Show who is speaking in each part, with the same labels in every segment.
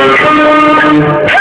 Speaker 1: Hey!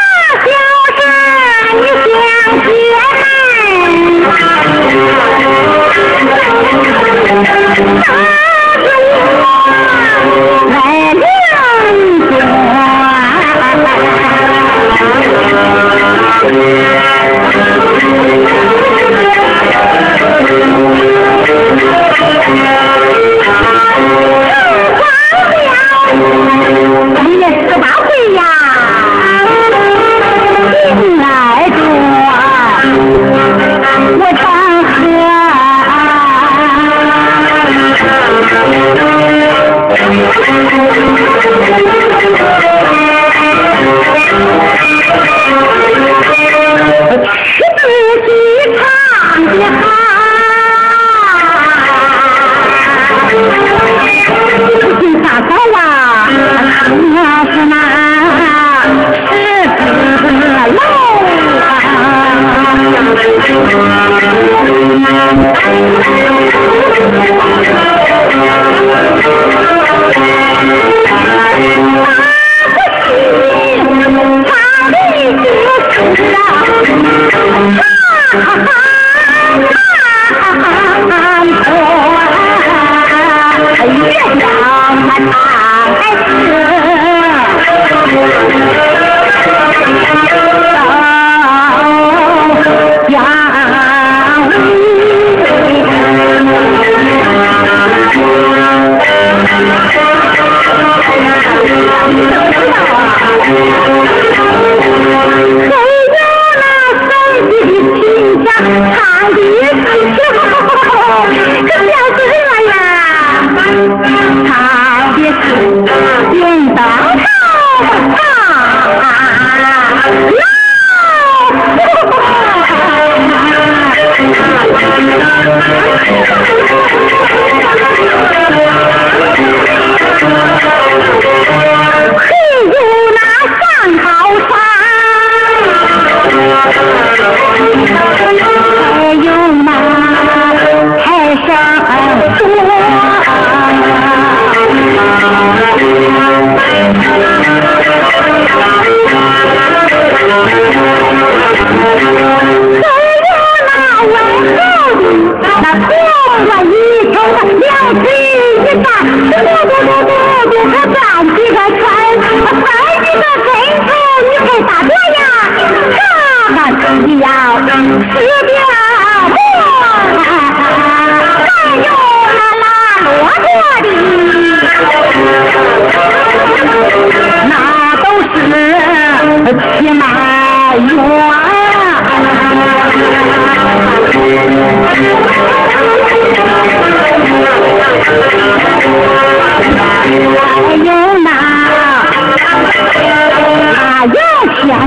Speaker 1: I'm 好好好好好好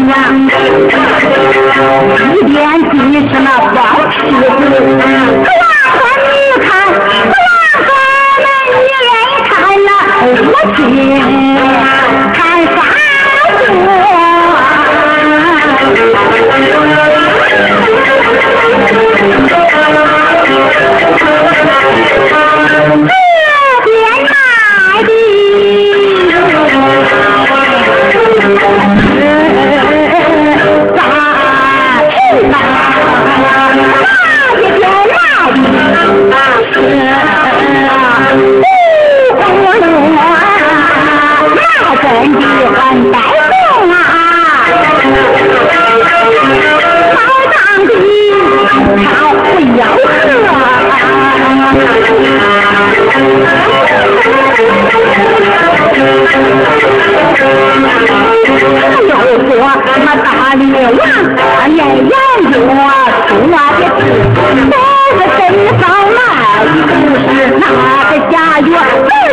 Speaker 1: 呀一边去你那包吃的不要说你看不要说那女人看了我去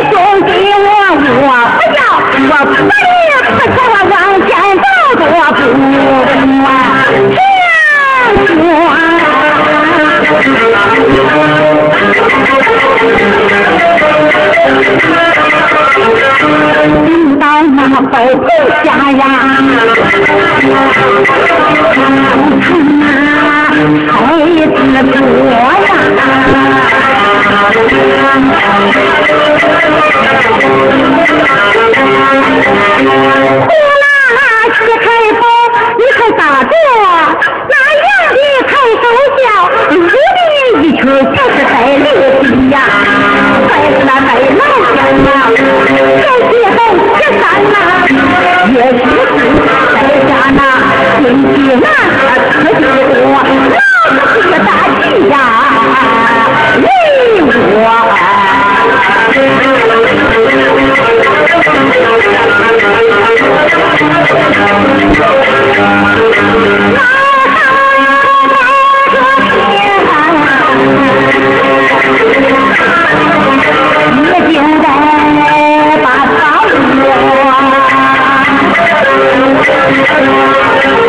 Speaker 1: 兄弟我我不要我不离不弃我往前走多步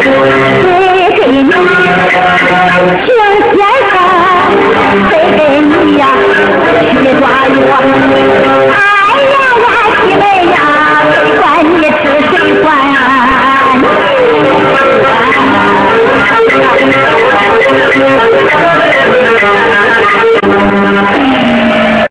Speaker 1: 谁给你呀？青天高，谁给你呀？一把钥。